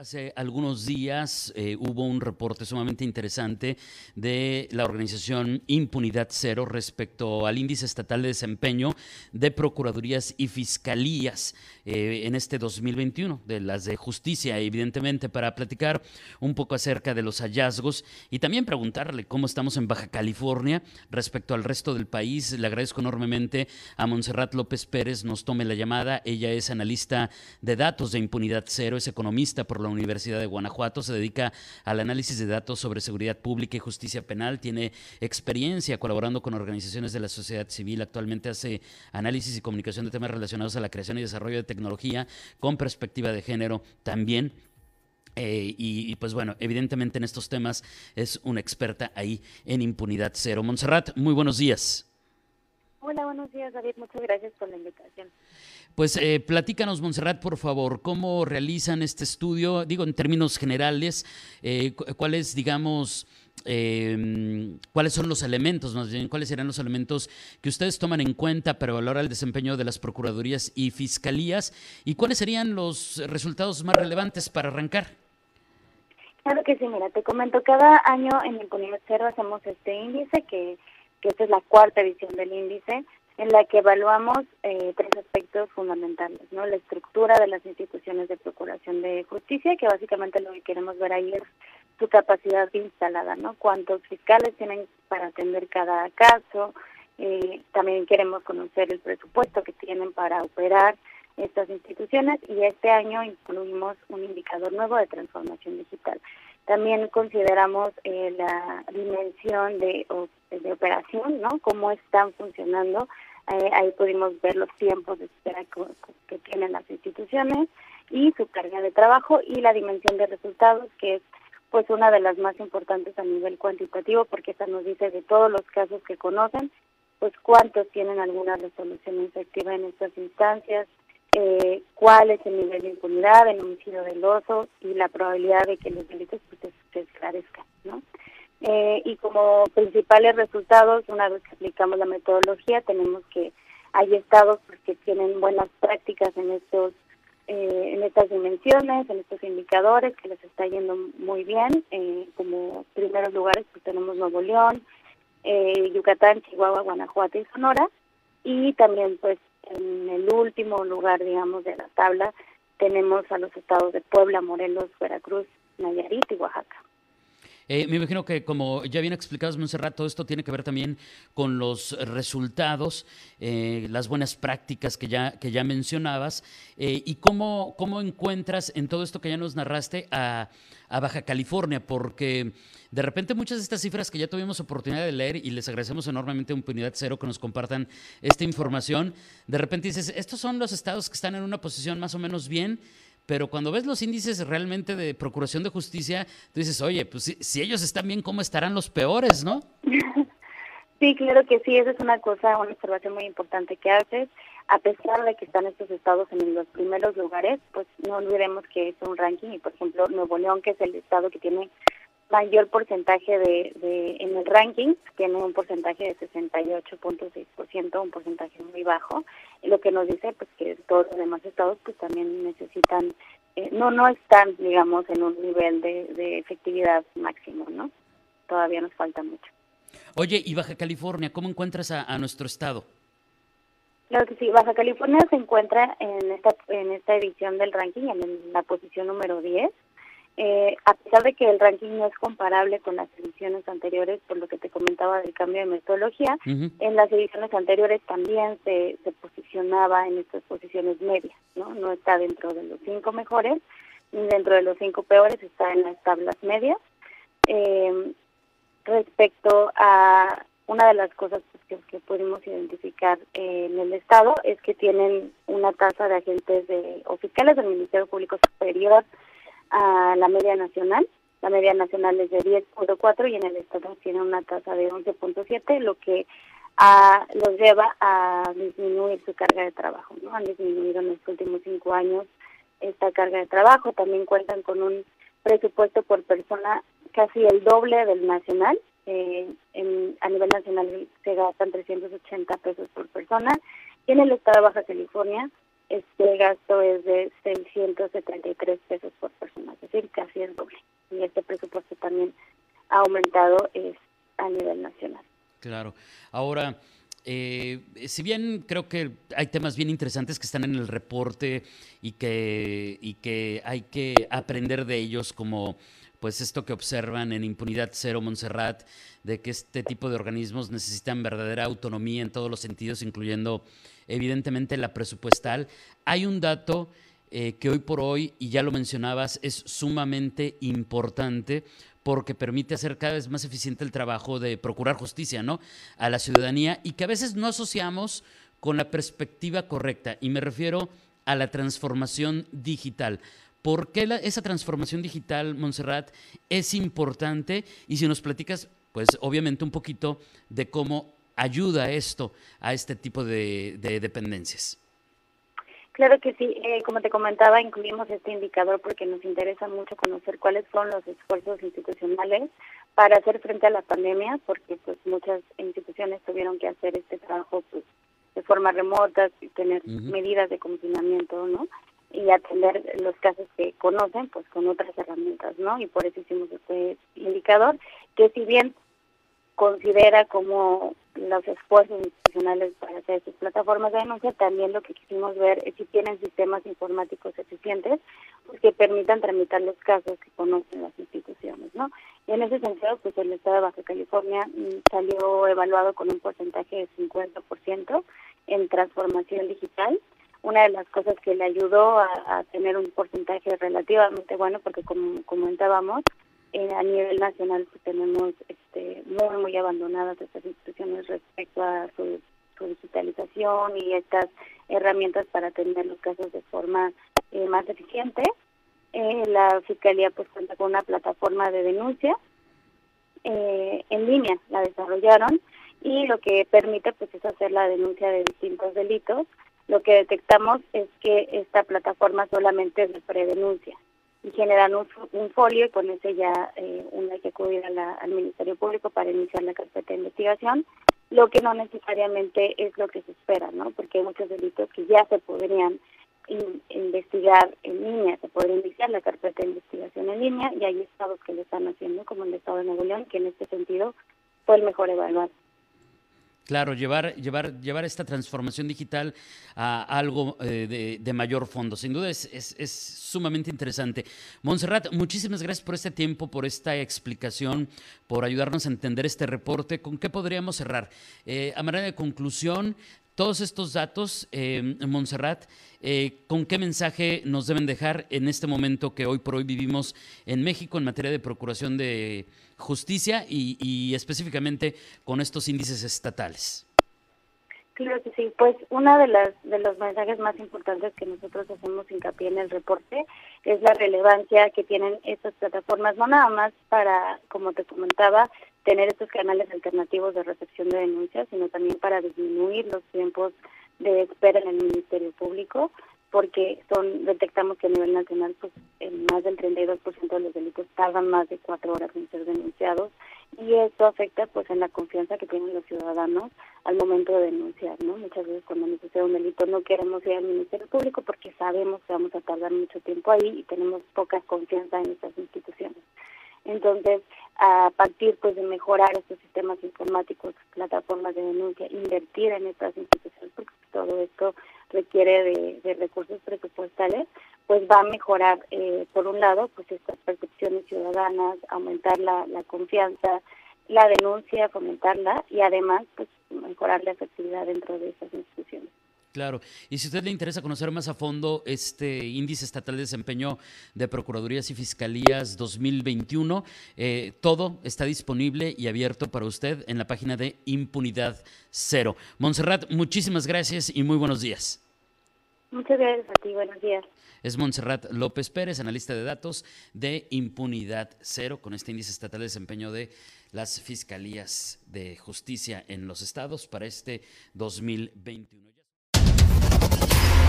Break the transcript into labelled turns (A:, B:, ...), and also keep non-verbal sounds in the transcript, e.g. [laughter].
A: Hace algunos días eh, hubo un reporte sumamente interesante de la organización Impunidad Cero respecto al índice estatal de desempeño de procuradurías y fiscalías eh, en este 2021, de las de justicia, evidentemente, para platicar un poco acerca de los hallazgos y también preguntarle cómo estamos en Baja California respecto al resto del país. Le agradezco enormemente a Montserrat López Pérez, nos tome la llamada. Ella es analista de datos de Impunidad Cero, es economista por la Universidad de Guanajuato, se dedica al análisis de datos sobre seguridad pública y justicia penal, tiene experiencia colaborando con organizaciones de la sociedad civil, actualmente hace análisis y comunicación de temas relacionados a la creación y desarrollo de tecnología con perspectiva de género también. Eh, y, pues bueno, evidentemente en estos temas es una experta ahí en impunidad cero. Montserrat, muy buenos días.
B: Hola, buenos días David, muchas gracias por la invitación.
A: Pues eh, platícanos, Montserrat, por favor, cómo realizan este estudio, digo en términos generales, eh, cuáles, digamos, eh, cuáles son los elementos, más bien, cuáles serán los elementos que ustedes toman en cuenta para valorar el desempeño de las procuradurías y fiscalías y cuáles serían los resultados más relevantes para arrancar.
B: Claro que sí, mira, te comento, cada año en el Cero hacemos este índice, que, que esta es la cuarta edición del índice, en la que evaluamos eh, tres aspectos fundamentales, ¿no? La estructura de las instituciones de procuración de justicia, que básicamente lo que queremos ver ahí es su capacidad instalada, ¿no? Cuántos fiscales tienen para atender cada caso. Eh, también queremos conocer el presupuesto que tienen para operar estas instituciones y este año incluimos un indicador nuevo de transformación digital. También consideramos eh, la dimensión de, de operación, ¿no? Cómo están funcionando eh, ahí pudimos ver los tiempos de espera que, tienen las instituciones y su carga de trabajo y la dimensión de resultados, que es pues una de las más importantes a nivel cuantitativo, porque esta nos dice de todos los casos que conocen, pues cuántos tienen alguna resolución efectiva en estas instancias, eh, cuál es el nivel de impunidad, el homicidio del oso y la probabilidad de que los delitos pues, se ¿no? Eh, y como principales resultados, una vez que aplicamos la metodología, tenemos que hay estados pues, que tienen buenas prácticas en estos eh, en estas dimensiones, en estos indicadores, que les está yendo muy bien. Eh, como primeros lugares, pues tenemos Nuevo León, Yucatán, Chihuahua, Guanajuato y Sonora. Y también, pues, en el último lugar, digamos, de la tabla, tenemos a los estados de Puebla, Morelos, Veracruz, Nayarit y Oaxaca.
A: Eh, me imagino que, como ya bien explicado hace rato, esto tiene que ver también con los resultados, eh, las buenas prácticas que ya, que ya mencionabas, eh, y cómo, cómo encuentras en todo esto que ya nos narraste a, a, Baja California, porque de repente muchas de estas cifras que ya tuvimos oportunidad de leer, y les agradecemos enormemente a Impunidad Cero que nos compartan esta información, de repente dices, estos son los estados que están en una posición más o menos bien, pero cuando ves los índices realmente de procuración de justicia, tú dices, oye, pues si, si ellos están bien, ¿cómo estarán los peores, no? [laughs]
B: Sí, claro que sí, esa es una cosa, una observación muy importante que haces. A pesar de que están estos estados en los primeros lugares, pues no olvidemos que es un ranking y, por ejemplo, Nuevo León, que es el estado que tiene mayor porcentaje de, de en el ranking, tiene un porcentaje de 68.6%, un porcentaje muy bajo, lo que nos dice pues que todos los demás estados pues también necesitan, eh, no no están digamos en un nivel de, de efectividad máximo, ¿no? Todavía nos falta mucho.
A: Oye, ¿y Baja California, cómo encuentras a, a nuestro estado?
B: Claro que sí, Baja California se encuentra en esta, en esta edición del ranking en la posición número 10 eh, a pesar de que el ranking no es comparable con las ediciones anteriores, por lo que te comentaba del cambio de metodología, en las ediciones anteriores también se, se posicionaba en estas posiciones medias, ¿no? No está dentro de los cinco mejores, ni dentro de los cinco peores, está en las tablas medias. Eh, respecto a una de las cosas pues, que, que, pudimos identificar eh, en el Estado es que tienen una tasa de agentes de, o fiscales del Ministerio Público Superior a la media nacional. La media nacional es de 10.4 y en el estado tiene una tasa de 11.7, lo que a, los lleva a disminuir su carga de trabajo. ¿no? Han disminuido en los últimos cinco años esta carga de trabajo. También cuentan con un presupuesto por persona casi el doble del nacional. Eh, en, a nivel nacional se gastan 380 pesos por persona y en el estado de Baja California este gasto es de 673 pesos por Y este presupuesto también ha aumentado es a nivel nacional.
A: Claro. Ahora, eh, si bien creo que hay temas bien interesantes que están en el reporte y que, y que hay que aprender de ellos, como pues esto que observan en Impunidad Cero Montserrat, de que este tipo de organismos necesitan verdadera autonomía en todos los sentidos, incluyendo evidentemente la presupuestal. Hay un dato eh, que hoy por hoy, y ya lo mencionabas, es sumamente importante porque permite hacer cada vez más eficiente el trabajo de procurar justicia ¿no? a la ciudadanía y que a veces no asociamos con la perspectiva correcta. Y me refiero a la transformación digital. ¿Por qué esa transformación digital, Montserrat, es importante? Y si nos platicas, pues obviamente un poquito de cómo ayuda esto a este tipo de dependencias.
B: Claro que sí, eh, como te comentaba, incluimos este indicador porque nos interesa mucho conocer cuáles son los esfuerzos institucionales para hacer frente a la pandemia, porque pues muchas instituciones tuvieron que hacer este trabajo pues, de forma remota, tener medidas de confinamiento, ¿no? Y atender los casos que conocen, pues con otras herramientas, ¿no? Y por eso hicimos este indicador, que si bien considera como los esfuerzos institucionales para hacer sus plataformas de denuncia, también lo que quisimos ver es si tienen sistemas informáticos eficientes pues, que permitan tramitar los casos que conocen las instituciones, ¿no? Y en ese sentido, pues el Estado de Baja California mm, salió evaluado con un porcentaje de 50% en transformación digital. Una de las cosas que le ayudó a, a tener un porcentaje relativamente bueno, porque como comentábamos, eh, a nivel nacional pues tenemos este, muy muy abandonadas estas instituciones respecto a su, digitalización y estas herramientas para atender los casos de forma eh, más eficiente. Eh, la fiscalía pues cuenta con una plataforma de denuncia en línea, la desarrollaron y lo que permite pues es hacer la denuncia de distintos delitos. Lo que detectamos es que esta plataforma solamente es de predenuncia y generan un, folio y con ese ya eh, uno hay que acudir al Ministerio Público para iniciar la carpeta de investigación, lo que no necesariamente es lo que se espera, ¿no? Porque hay muchos delitos que ya se podrían investigar en línea, se podría iniciar la carpeta de investigación en línea y hay estados que lo están haciendo, como el estado de Nuevo León, que en este sentido fue el mejor evaluado.
A: Claro, llevar, llevar, llevar esta transformación digital a algo eh, de, mayor fondo. Sin duda es, es, sumamente interesante. Montserrat, muchísimas gracias por este tiempo, por esta explicación, por ayudarnos a entender este reporte. ¿Con qué podríamos cerrar? Eh, a manera de conclusión, todos estos datos, eh, Montserrat, eh, ¿con qué mensaje nos deben dejar en este momento que hoy por hoy vivimos en México en materia de procuración de justicia y, específicamente con estos índices estatales?
B: Claro que sí, pues uno de, de los mensajes más importantes que nosotros hacemos hincapié en el reporte es la relevancia que tienen estas plataformas, no nada más para, como te comentaba, tener estos canales alternativos de recepción de denuncias, sino también para disminuir los tiempos de espera en el Ministerio Público, porque son detectamos que a nivel nacional pues en más del 32% de los delitos tardan más de cuatro horas en ser denunciados y eso afecta pues en la confianza que tienen los ciudadanos al momento de denunciar, ¿no? Muchas veces cuando nos sucede un delito no queremos ir al Ministerio Público porque sabemos que vamos a tardar mucho tiempo ahí y tenemos poca confianza en estas instituciones. Entonces, a partir pues de mejorar estos sistemas informáticos, plataformas de denuncia, invertir en estas instituciones, porque todo esto requiere de, recursos presupuestales, pues va a mejorar, eh, por un lado, pues estas percepciones ciudadanas, aumentar la, la confianza, la denuncia, fomentarla y además pues mejorar la efectividad dentro de estas instituciones.
A: Claro. Y si a usted le interesa conocer más a fondo este índice estatal de desempeño de Procuradurías y Fiscalías 2021, eh, todo está disponible y abierto para usted en la página de Impunidad Cero. Montserrat, muchísimas gracias y muy buenos días.
B: Muchas gracias a ti, buenos días.
A: Es Montserrat López Pérez, analista de datos de Impunidad Cero, con este índice estatal de desempeño de las Fiscalías de Justicia en los estados para este 2021.